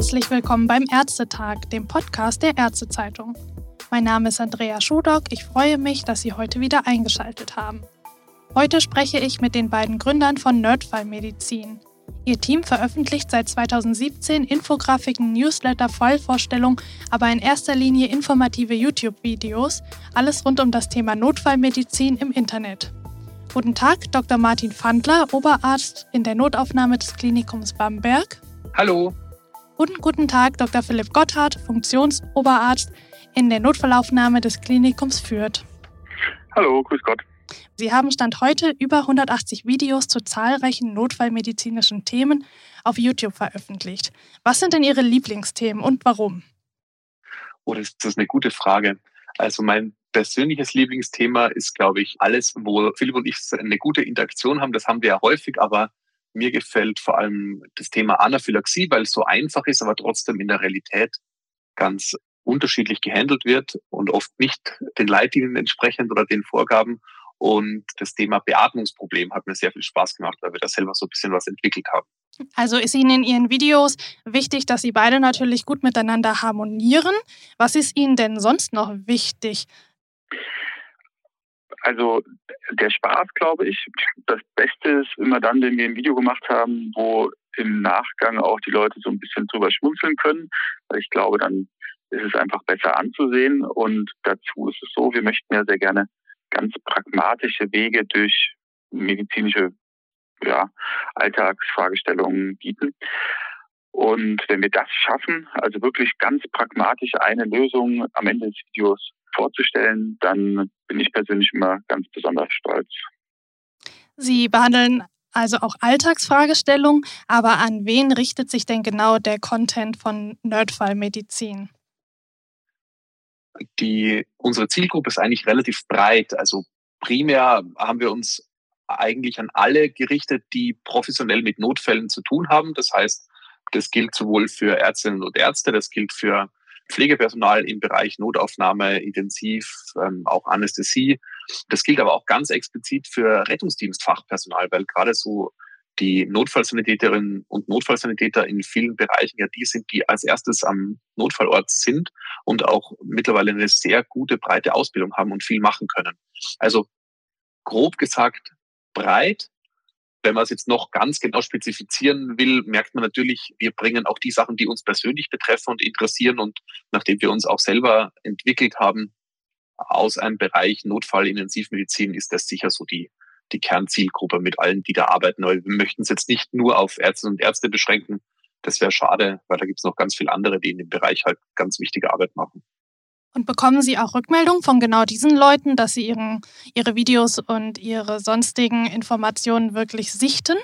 Herzlich willkommen beim Ärztetag, dem Podcast der Ärztezeitung. Mein Name ist Andrea Schudock. Ich freue mich, dass Sie heute wieder eingeschaltet haben. Heute spreche ich mit den beiden Gründern von Nerdfall Medizin. Ihr Team veröffentlicht seit 2017 Infografiken, Newsletter, Fallvorstellungen, aber in erster Linie informative YouTube-Videos, alles rund um das Thema Notfallmedizin im Internet. Guten Tag, Dr. Martin Fandler, Oberarzt in der Notaufnahme des Klinikums Bamberg. Hallo. Und guten Tag, Dr. Philipp Gotthard, Funktionsoberarzt in der Notfallaufnahme des Klinikums Fürth. Hallo, grüß Gott. Sie haben Stand heute über 180 Videos zu zahlreichen notfallmedizinischen Themen auf YouTube veröffentlicht. Was sind denn Ihre Lieblingsthemen und warum? Oh, das, das ist eine gute Frage. Also mein persönliches Lieblingsthema ist, glaube ich, alles, wo Philipp und ich eine gute Interaktion haben. Das haben wir ja häufig, aber mir gefällt vor allem das Thema Anaphylaxie, weil es so einfach ist, aber trotzdem in der Realität ganz unterschiedlich gehandelt wird und oft nicht den Leitlinien entsprechend oder den Vorgaben. Und das Thema Beatmungsproblem hat mir sehr viel Spaß gemacht, weil wir da selber so ein bisschen was entwickelt haben. Also ist Ihnen in Ihren Videos wichtig, dass Sie beide natürlich gut miteinander harmonieren. Was ist Ihnen denn sonst noch wichtig? Also der Spaß, glaube ich. Das Beste ist immer dann, wenn wir ein Video gemacht haben, wo im Nachgang auch die Leute so ein bisschen drüber schmunzeln können. Ich glaube, dann ist es einfach besser anzusehen. Und dazu ist es so, wir möchten ja sehr gerne ganz pragmatische Wege durch medizinische ja, Alltagsfragestellungen bieten. Und wenn wir das schaffen, also wirklich ganz pragmatisch eine Lösung am Ende des Videos vorzustellen, dann bin ich persönlich immer ganz besonders stolz. Sie behandeln also auch Alltagsfragestellungen, aber an wen richtet sich denn genau der Content von Nerdfall Medizin? Die, unsere Zielgruppe ist eigentlich relativ breit. Also primär haben wir uns eigentlich an alle gerichtet, die professionell mit Notfällen zu tun haben. Das heißt, das gilt sowohl für Ärztinnen und Ärzte, das gilt für Pflegepersonal im Bereich Notaufnahme, Intensiv, ähm, auch Anästhesie. Das gilt aber auch ganz explizit für Rettungsdienstfachpersonal, weil gerade so die Notfallsanitäterinnen und Notfallsanitäter in vielen Bereichen ja die sind, die als erstes am Notfallort sind und auch mittlerweile eine sehr gute, breite Ausbildung haben und viel machen können. Also grob gesagt breit, wenn man es jetzt noch ganz genau spezifizieren will, merkt man natürlich, wir bringen auch die Sachen, die uns persönlich betreffen und interessieren. Und nachdem wir uns auch selber entwickelt haben aus einem Bereich Notfallintensivmedizin, ist das sicher so die, die Kernzielgruppe mit allen, die da arbeiten. Aber wir möchten es jetzt nicht nur auf Ärzte und Ärzte beschränken. Das wäre schade, weil da gibt es noch ganz viele andere, die in dem Bereich halt ganz wichtige Arbeit machen. Und bekommen Sie auch Rückmeldungen von genau diesen Leuten, dass sie ihren, Ihre Videos und Ihre sonstigen Informationen wirklich sichten?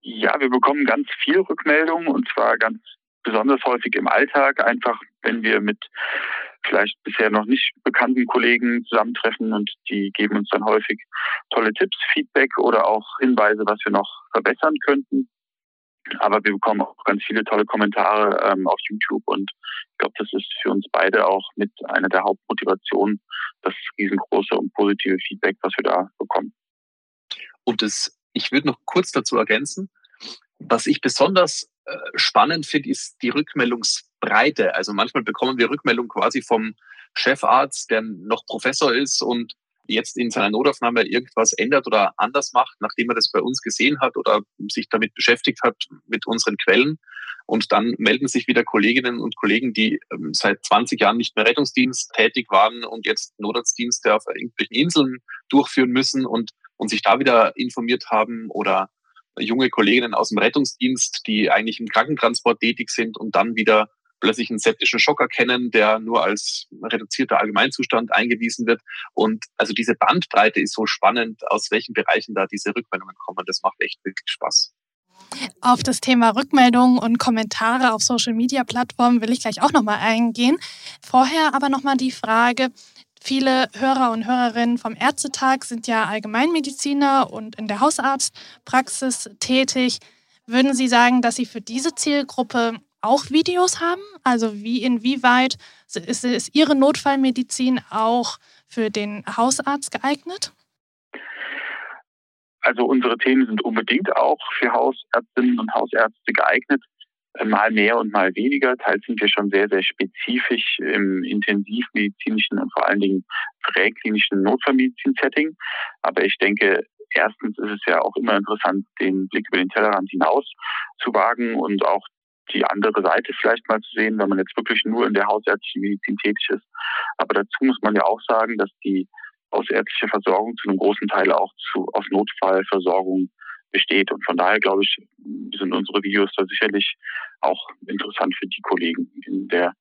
Ja, wir bekommen ganz viel Rückmeldungen und zwar ganz besonders häufig im Alltag, einfach wenn wir mit vielleicht bisher noch nicht bekannten Kollegen zusammentreffen und die geben uns dann häufig tolle Tipps, Feedback oder auch Hinweise, was wir noch verbessern könnten. Aber wir bekommen auch ganz viele tolle Kommentare ähm, auf YouTube und ich glaube, das ist für uns beide auch mit einer der Hauptmotivationen, das riesengroße und positive Feedback, was wir da bekommen. Und das, ich würde noch kurz dazu ergänzen, was ich besonders äh, spannend finde, ist die Rückmeldungsbreite. Also manchmal bekommen wir Rückmeldungen quasi vom Chefarzt, der noch Professor ist und jetzt in seiner Notaufnahme irgendwas ändert oder anders macht, nachdem er das bei uns gesehen hat oder sich damit beschäftigt hat mit unseren Quellen. Und dann melden sich wieder Kolleginnen und Kollegen, die ähm, seit 20 Jahren nicht mehr Rettungsdienst tätig waren und jetzt Notarztdienste auf irgendwelchen Inseln durchführen müssen und, und sich da wieder informiert haben oder junge Kolleginnen aus dem Rettungsdienst, die eigentlich im Krankentransport tätig sind und dann wieder plötzlich einen septischen Schock erkennen, der nur als reduzierter Allgemeinzustand eingewiesen wird. Und also diese Bandbreite ist so spannend, aus welchen Bereichen da diese Rückmeldungen kommen. Das macht echt wirklich Spaß. Auf das Thema Rückmeldungen und Kommentare auf Social-Media-Plattformen will ich gleich auch nochmal eingehen. Vorher aber nochmal die Frage, Viele Hörer und Hörerinnen vom Ärztetag sind ja Allgemeinmediziner und in der Hausarztpraxis tätig. Würden Sie sagen, dass Sie für diese Zielgruppe auch Videos haben? Also wie inwieweit ist, ist Ihre Notfallmedizin auch für den Hausarzt geeignet? Also unsere Themen sind unbedingt auch für Hausärztinnen und Hausärzte geeignet. mal mehr und mal weniger. Teils sind wir schon sehr, sehr spezifisch im intensivmedizinischen und vor allen Dingen präklinischen Notfallmedizin-Setting. Aber ich denke, erstens ist es ja auch immer interessant, den Blick über den Tellerrand hinaus zu wagen und auch die andere Seite vielleicht mal zu sehen, wenn man jetzt wirklich nur in der hausärztlichen Medizin tätig ist. Aber dazu muss man ja auch sagen, dass die hausärztliche Versorgung zu einem großen Teil auch zu, aus Notfallversorgung besteht. Und von daher glaube ich, sind unsere Videos da sicherlich auch interessant für die Kollegen in der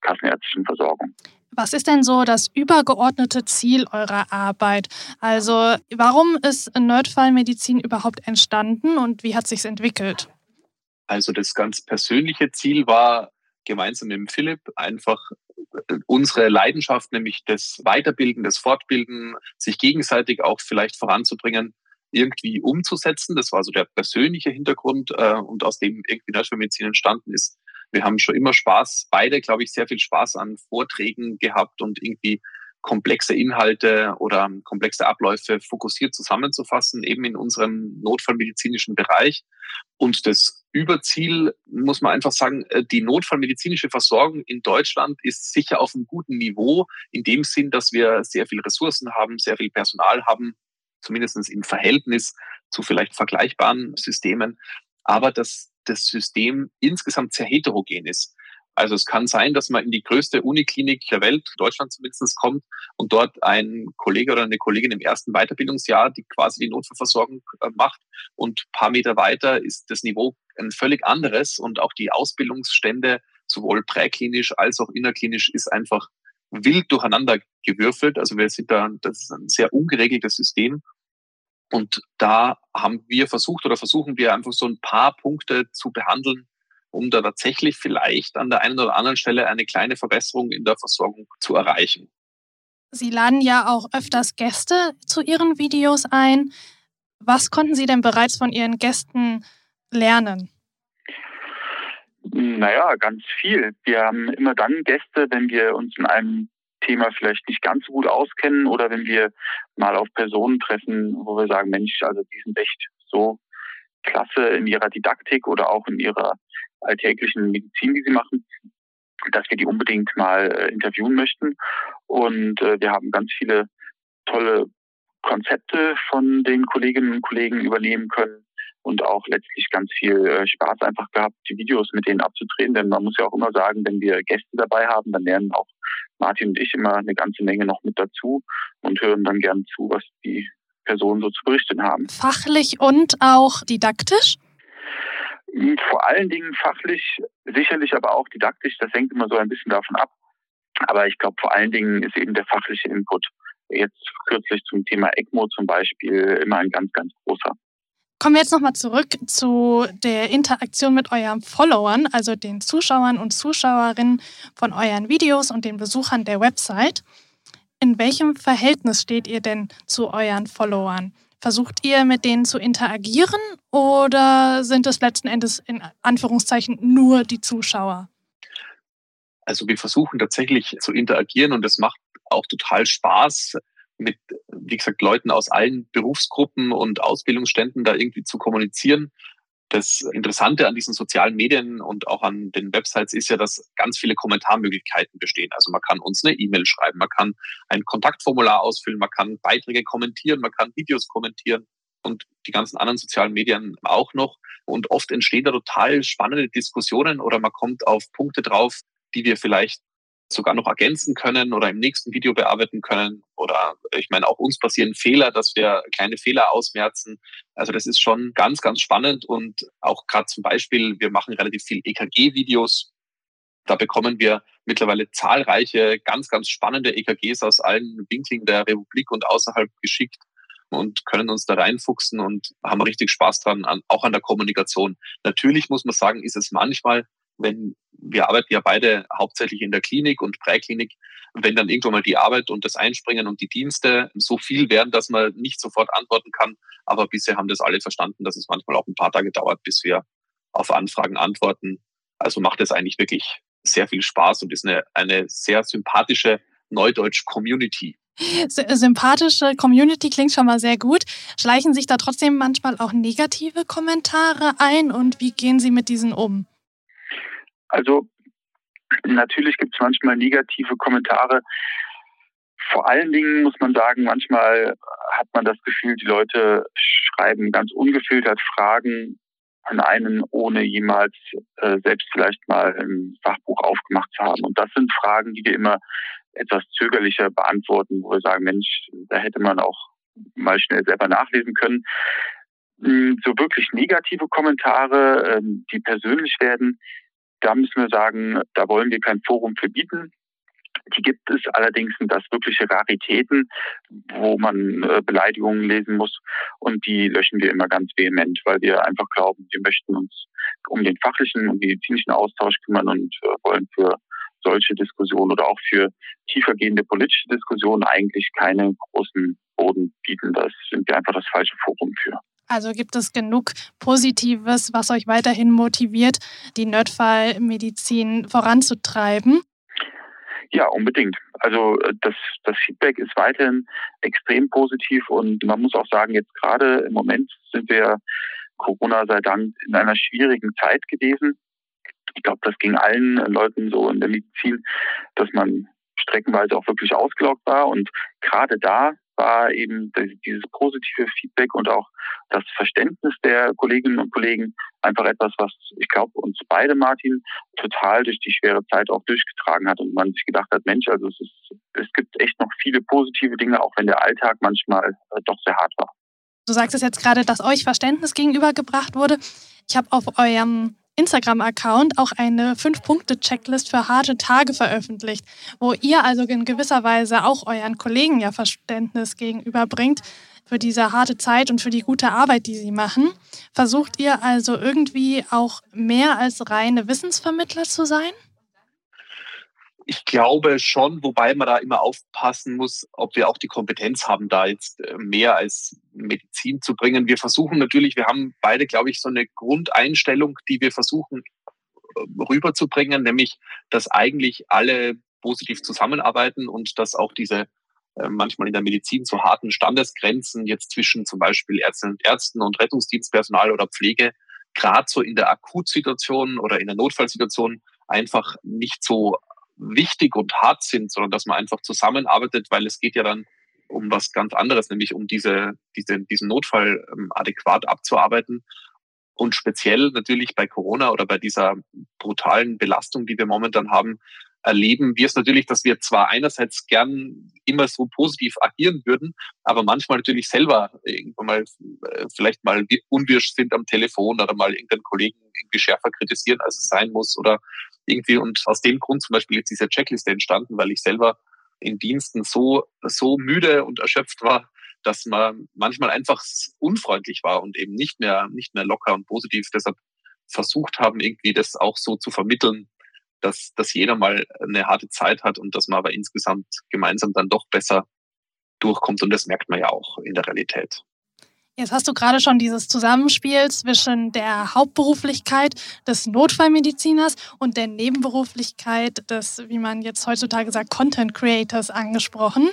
kassenärztlichen Versorgung. Was ist denn so das übergeordnete Ziel eurer Arbeit? Also warum ist Nerdfallmedizin überhaupt entstanden und wie hat sich entwickelt? Also das ganz persönliche Ziel war gemeinsam mit Philipp einfach äh, unsere Leidenschaft, nämlich das Weiterbilden, das Fortbilden, sich gegenseitig auch vielleicht voranzubringen, irgendwie umzusetzen. Das war so der persönliche Hintergrund äh, und aus dem irgendwie Nerdfallmedizin entstanden ist. Wir haben schon immer Spaß, beide, glaube ich, sehr viel Spaß an Vorträgen gehabt und irgendwie komplexe Inhalte oder komplexe Abläufe fokussiert zusammenzufassen, eben in unserem notfallmedizinischen Bereich. Und das Überziel, muss man einfach sagen, äh, die notfallmedizinische Versorgung in Deutschland ist sicher auf einem guten Niveau, in dem Sinn, dass wir sehr viel Ressourcen haben, sehr viel Personal haben, zumindest im Verhältnis zu vielleicht vergleichbaren Systemen. Aber dass das System insgesamt sehr heterogen ist. Also es kann sein, dass man in die größte Uniklinik der Welt, Deutschland zumindest, kommt und dort ein Kollege oder eine Kollegin im ersten Weiterbildungsjahr, die quasi die Notfallversorgung äh, macht und paar Meter weiter ist das Niveau ein völlig anderes und auch die Ausbildungsstände sowohl präklinisch als auch innerklinisch ist einfach wild durcheinander gewürfelt. Also wir sind da, das ist ein sehr ungeregeltes System. Und da haben wir versucht oder versuchen wir einfach so ein paar Punkte zu behandeln, um da tatsächlich vielleicht an der einen oder anderen Stelle eine kleine Verbesserung in der Versorgung zu erreichen. Sie laden ja auch öfters Gäste zu Ihren Videos ein. Was konnten Sie denn bereits von Ihren Gästen lernen? Naja, ganz viel. Wir haben immer dann Gäste, wenn wir uns in einem Thema vielleicht nicht ganz so gut auskennen oder wenn wir mal auf Personen treffen, wo wir sagen, Mensch, also die sind echt so klasse in ihrer Didaktik oder auch in ihrer alltäglichen Medizin, die sie machen, dass wir die unbedingt mal äh, interviewen möchten. Und äh, wir haben ganz viele tolle Konzepte von den Kolleginnen und Kollegen übernehmen können und auch letztlich ganz viel äh, Spaß einfach gehabt, die Videos mit denen abzudrehen. Denn man muss ja auch immer sagen, wenn wir Gäste dabei haben, dann lernen auch Martin und ich immer eine ganze Menge noch mit dazu und hören dann gern zu, was die Personen so zu berichten haben. Fachlich und auch didaktisch? Vor allen Dingen fachlich, sicherlich aber auch didaktisch. Das hängt immer so ein bisschen davon ab. Aber ich glaube, vor allen Dingen ist eben der fachliche Input jetzt kürzlich zum Thema ECMO zum Beispiel immer ein ganz, ganz großer. Kommen wir jetzt nochmal zurück zu der Interaktion mit euren Followern, also den Zuschauern und Zuschauerinnen von euren Videos und den Besuchern der Website. In welchem Verhältnis steht ihr denn zu euren Followern? Versucht ihr mit denen zu interagieren oder sind es letzten Endes in Anführungszeichen nur die Zuschauer? Also wir versuchen tatsächlich zu interagieren und das macht auch total Spaß mit, wie gesagt, Leuten aus allen Berufsgruppen und Ausbildungsständen da irgendwie zu kommunizieren. Das Interessante an diesen sozialen Medien und auch an den Websites ist ja, dass ganz viele Kommentarmöglichkeiten bestehen. Also man kann uns eine E-Mail schreiben, man kann ein Kontaktformular ausfüllen, man kann Beiträge kommentieren, man kann Videos kommentieren und die ganzen anderen sozialen Medien auch noch. Und oft entstehen da total spannende Diskussionen oder man kommt auf Punkte drauf, die wir vielleicht sogar noch ergänzen können oder im nächsten Video bearbeiten können. Oder ich meine, auch uns passieren Fehler, dass wir kleine Fehler ausmerzen. Also das ist schon ganz, ganz spannend. Und auch gerade zum Beispiel, wir machen relativ viel EKG-Videos. Da bekommen wir mittlerweile zahlreiche, ganz, ganz spannende EKGs aus allen Winkeln der Republik und außerhalb geschickt und können uns da reinfuchsen und haben richtig Spaß dran, an, auch an der Kommunikation. Natürlich muss man sagen, ist es manchmal wenn wir arbeiten ja beide hauptsächlich in der Klinik und Präklinik, wenn dann irgendwann mal die Arbeit und das Einspringen und die Dienste so viel werden, dass man nicht sofort antworten kann. Aber bisher haben das alle verstanden, dass es manchmal auch ein paar Tage dauert, bis wir auf Anfragen antworten. Also macht es eigentlich wirklich sehr viel Spaß und ist eine, eine sehr sympathische Neudeutsch-Community. Sympathische Community klingt schon mal sehr gut. Schleichen sich da trotzdem manchmal auch negative Kommentare ein und wie gehen Sie mit diesen um? Also natürlich gibt es manchmal negative Kommentare. Vor allen Dingen muss man sagen, manchmal hat man das Gefühl, die Leute schreiben ganz ungefiltert Fragen an einen, ohne jemals äh, selbst vielleicht mal ein Fachbuch aufgemacht zu haben. Und das sind Fragen, die wir immer etwas zögerlicher beantworten, wo wir sagen, Mensch, da hätte man auch mal schnell selber nachlesen können. Hm, so wirklich negative Kommentare, ähm, die persönlich werden, da müssen wir sagen, da wollen wir kein Forum für bieten. Die gibt es allerdings sind das wirkliche Raritäten, wo man äh, Beleidigungen lesen muss und die löschen wir immer ganz vehement, weil wir einfach glauben, wir möchten uns um den fachlichen und medizinischen Austausch kümmern und äh, wollen für solche Diskussionen oder auch für tiefergehende politische Diskussionen eigentlich keine großen Boden bieten. Das sind wir einfach das falsche Forum für. Also gibt es genug Positives, was euch weiterhin motiviert, die Nerdfallmedizin voranzutreiben? Ja, unbedingt. Also äh, das, das Feedback ist weiterhin extrem positiv und man muss auch sagen, jetzt gerade im Moment sind wir Corona sei Dank in einer schwierigen Zeit gewesen. Ich glaube, das ging allen Leuten so in der Medizin, dass man streckenweise auch wirklich ausgelaugt war und gerade da war eben dieses positive Feedback und auch das Verständnis der Kolleginnen und Kollegen einfach etwas, was ich glaube uns beide, Martin, total durch die schwere Zeit auch durchgetragen hat und man sich gedacht hat, Mensch, also es, ist, es gibt echt noch viele positive Dinge, auch wenn der Alltag manchmal äh, doch sehr hart war. Du sagst es jetzt gerade, dass euch Verständnis gegenübergebracht wurde. Ich habe auf eurem Instagram-Account auch eine Fünf-Punkte-Checklist für harte Tage veröffentlicht, wo ihr also in gewisser Weise auch euren Kollegen ja Verständnis gegenüberbringt für diese harte Zeit und für die gute Arbeit, die sie machen. Versucht ihr also irgendwie auch mehr als reine Wissensvermittler zu sein? Ich glaube schon, wobei man da immer aufpassen muss, ob wir auch die Kompetenz haben, da jetzt äh, mehr als Medizin zu bringen. Wir versuchen natürlich, wir haben beide, glaube ich, so eine Grundeinstellung, die wir versuchen äh, rüberzubringen, nämlich, dass eigentlich alle positiv zusammenarbeiten und dass auch diese äh, manchmal in der Medizin so harten Standesgrenzen jetzt zwischen zum Beispiel Ärztinnen und Ärzten und Rettungsdienstpersonal oder Pflege gerade so in der Akutsituation oder in der Notfallsituation einfach nicht so wichtig und hart sind, sondern dass man einfach zusammenarbeitet, weil es geht ja dann um was ganz anderes, nämlich um diese, diese, diesen Notfall ähm, adäquat abzuarbeiten. Und speziell natürlich bei Corona oder bei dieser brutalen Belastung, die wir momentan haben, erleben wir es natürlich, dass wir zwar einerseits gern immer so positiv agieren würden, aber manchmal natürlich selber irgendwann mal äh, vielleicht mal unwirsch sind am Telefon oder mal irgendeinen Kollegen irgendwie schärfer kritisieren, als es sein muss oder irgendwie und aus dem Grund zum Beispiel jetzt diese Checkliste entstanden, weil ich selber in Diensten so, so müde und erschöpft war, dass man manchmal einfach unfreundlich war und eben nicht mehr, nicht mehr locker und positiv. Deshalb versucht haben, irgendwie das auch so zu vermitteln, dass, dass jeder mal eine harte Zeit hat und dass man aber insgesamt gemeinsam dann doch besser durchkommt. Und das merkt man ja auch in der Realität. Jetzt hast du gerade schon dieses Zusammenspiel zwischen der Hauptberuflichkeit des Notfallmediziners und der Nebenberuflichkeit des, wie man jetzt heutzutage sagt, Content Creators angesprochen.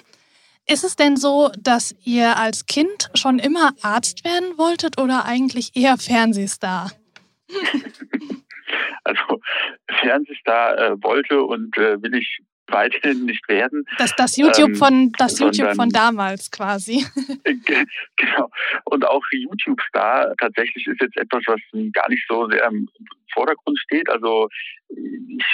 Ist es denn so, dass ihr als Kind schon immer Arzt werden wolltet oder eigentlich eher Fernsehstar? Also Fernsehstar äh, wollte und äh, will ich weiterhin nicht werden. Das, das YouTube ähm, von das YouTube von damals quasi. genau. Und auch YouTube-Star tatsächlich ist jetzt etwas, was gar nicht so sehr im Vordergrund steht. Also ich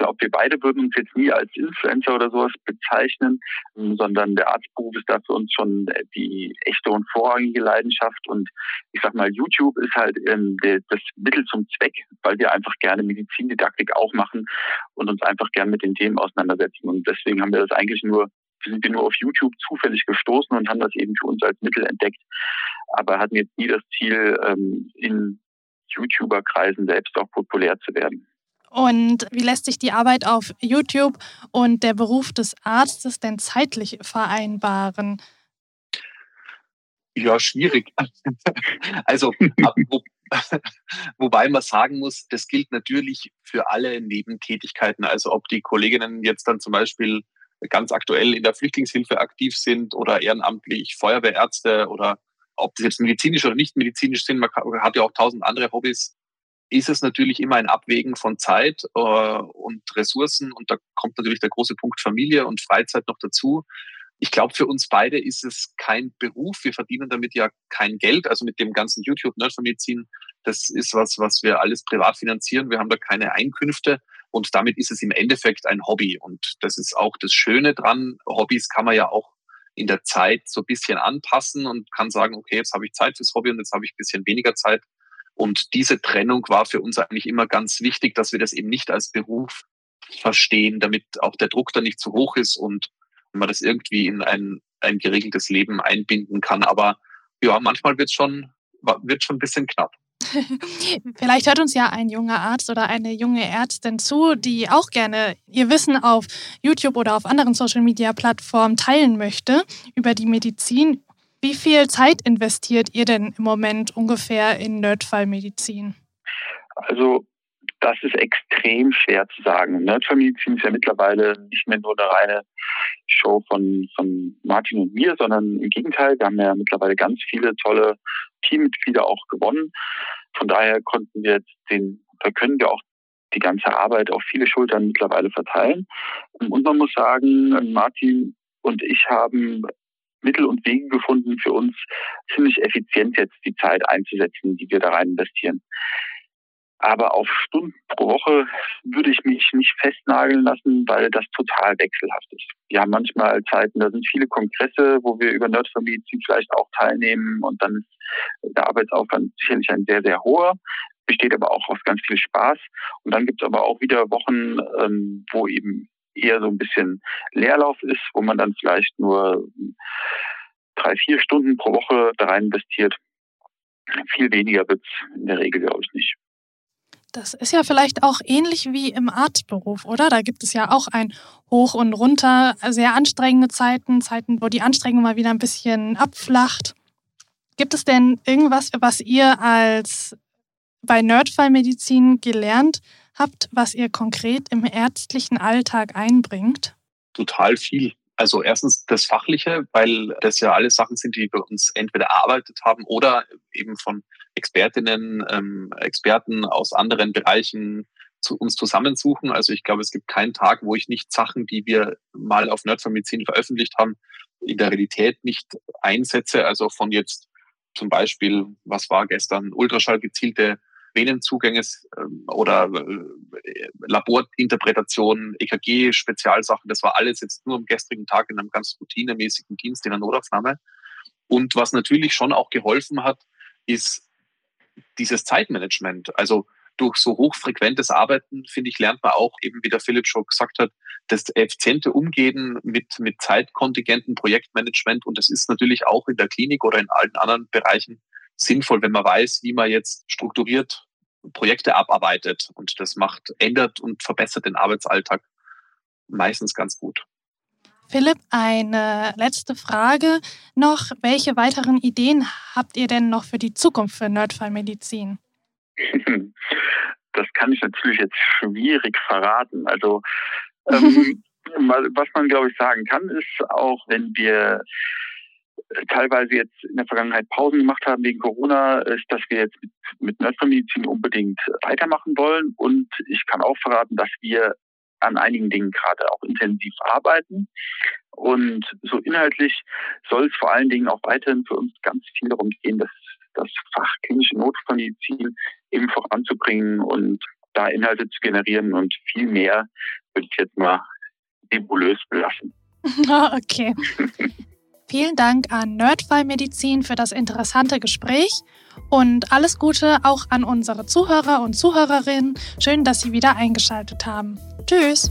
glaube, wir beide würden uns jetzt nie als Influencer oder sowas bezeichnen, sondern der Arztberuf ist da für uns schon die echte und vorrangige Leidenschaft. Und ich sag mal, YouTube ist halt ähm, das Mittel zum Zweck, weil wir einfach gerne Medizindidaktik auch machen und uns einfach gerne mit den Themen auseinandersetzen. Und deswegen haben wir das eigentlich nur sind wir nur auf YouTube zufällig gestoßen und haben das eben für uns als Mittel entdeckt, aber hatten jetzt nie das Ziel, ähm, in YouTuber-Kreisen selbst auch populär zu werden. Und wie lässt sich die Arbeit auf YouTube und der Beruf des Arztes denn zeitlich vereinbaren? Ja, schwierig. Also, wo, wobei man sagen muss, das gilt natürlich für alle Nebentätigkeiten. Also, ob die Kolleginnen jetzt dann zum Beispiel ganz aktuell in der Flüchtlingshilfe aktiv sind oder ehrenamtlich Feuerwehrärzte oder ob das jetzt medizinisch oder nicht medizinisch sind. Man hat ja auch tausend andere Hobbys ist es natürlich immer ein Abwägen von Zeit äh, und Ressourcen und da kommt natürlich der große Punkt Familie und Freizeit noch dazu. Ich glaube, für uns beide ist es kein Beruf. Wir verdienen damit ja kein Geld. Also mit dem ganzen YouTube Nerdfamilien, das ist was, was wir alles privat finanzieren. Wir haben da keine Einkünfte und damit ist es im Endeffekt ein Hobby. Und das ist auch das Schöne dran. Hobbys kann man ja auch in der Zeit so ein bisschen anpassen und kann sagen, okay, jetzt habe ich Zeit fürs Hobby und jetzt habe ich ein bisschen weniger Zeit. Und diese Trennung war für uns eigentlich immer ganz wichtig, dass wir das eben nicht als Beruf verstehen, damit auch der Druck da nicht zu hoch ist und man das irgendwie in ein, ein geregeltes Leben einbinden kann. Aber ja, manchmal wird schon, wird schon ein bisschen knapp. Vielleicht hört uns ja ein junger Arzt oder eine junge Ärztin zu, die auch gerne ihr Wissen auf YouTube oder auf anderen Social-Media-Plattformen teilen möchte über die Medizin. Wie viel Zeit investiert ihr denn im Moment ungefähr in Nerdfallmedizin? Also das ist extrem schwer zu sagen. Nerdfallmedizin ist ja mittlerweile nicht mehr nur eine reine Show von, von Martin und mir, sondern im Gegenteil, wir haben ja mittlerweile ganz viele tolle Teammitglieder auch gewonnen. Von daher konnten wir jetzt den, da können wir auch die ganze Arbeit auf viele Schultern mittlerweile verteilen. Und man muss sagen, Martin und ich haben Mittel und Wege gefunden, für uns ziemlich effizient jetzt die Zeit einzusetzen, die wir da rein investieren. Aber auf Stunden pro Woche würde ich mich nicht festnageln lassen, weil das total wechselhaft ist. Wir haben manchmal Zeiten, da sind viele Kongresse, wo wir über Nerdfamilien vielleicht auch teilnehmen und dann ist der Arbeitsaufwand sicherlich ein sehr, sehr hoher, besteht aber auch aus ganz viel Spaß. Und dann gibt es aber auch wieder Wochen, ähm, wo eben eher so ein bisschen Leerlauf ist, wo man dann vielleicht nur drei, vier Stunden pro Woche da rein investiert. Viel weniger wird es in der Regel, glaube ich, nicht. Das ist ja vielleicht auch ähnlich wie im Arztberuf, oder? Da gibt es ja auch ein Hoch und Runter, sehr anstrengende Zeiten, Zeiten, wo die Anstrengung mal wieder ein bisschen abflacht. Gibt es denn irgendwas, was ihr als bei Nerdfallmedizin gelernt habt, was ihr konkret im ärztlichen Alltag einbringt? Total viel. Also erstens das Fachliche, weil das ja alles Sachen sind, die wir uns entweder erarbeitet haben oder eben von Expertinnen, ähm, Experten aus anderen Bereichen zu uns zusammensuchen. Also ich glaube, es gibt keinen Tag, wo ich nicht Sachen, die wir mal auf Nerdfamilien veröffentlicht haben, in der Realität nicht einsetze. Also von jetzt zum Beispiel, was war gestern, Ultraschall gezielte Venenzugänge ähm, oder äh, Laborinterpretationen, EKG-Spezialsachen. Das war alles jetzt nur am gestrigen Tag in einem ganz routinemäßigen Dienst in der Notaufnahme. Und was natürlich schon auch geholfen hat, ist dieses Zeitmanagement. Also durch so hochfrequentes Arbeiten, finde ich, lernt man auch, eben wie der Philipp schon gesagt hat, das effiziente Umgehen mit, mit Zeitkontingenten, Projektmanagement. Und das ist natürlich auch in der Klinik oder in allen anderen Bereichen sinnvoll, wenn man weiß, wie man jetzt strukturiert Projekte abarbeitet. Und das macht, ändert und verbessert den Arbeitsalltag meistens ganz gut. Philipp, eine letzte Frage noch. Welche weiteren Ideen habt ihr denn noch für die Zukunft für Nerdfallmedizin? Das kann ich natürlich jetzt schwierig verraten. Also ähm, was man, glaube ich, sagen kann, ist auch, wenn wir teilweise jetzt in der Vergangenheit Pausen gemacht haben wegen Corona, ist, dass wir jetzt mit, mit Nerdfamilien unbedingt weitermachen wollen. Und ich kann auch verraten, dass wir an einigen Dingen gerade auch intensiv arbeiten. Und so inhaltlich soll es vor allen Dingen auch weiterhin für uns ganz viel darum gehen, das, das Fach klinische Notfallmedizin eben voranzubringen und da Inhalte zu generieren und viel mehr würde ich jetzt mal nebulös belassen. okay. Vielen Dank an Nerdfall Medizin für das interessante Gespräch und alles Gute auch an unsere Zuhörer und Zuhörerinnen. Schön, dass Sie wieder eingeschaltet haben. Tschüss.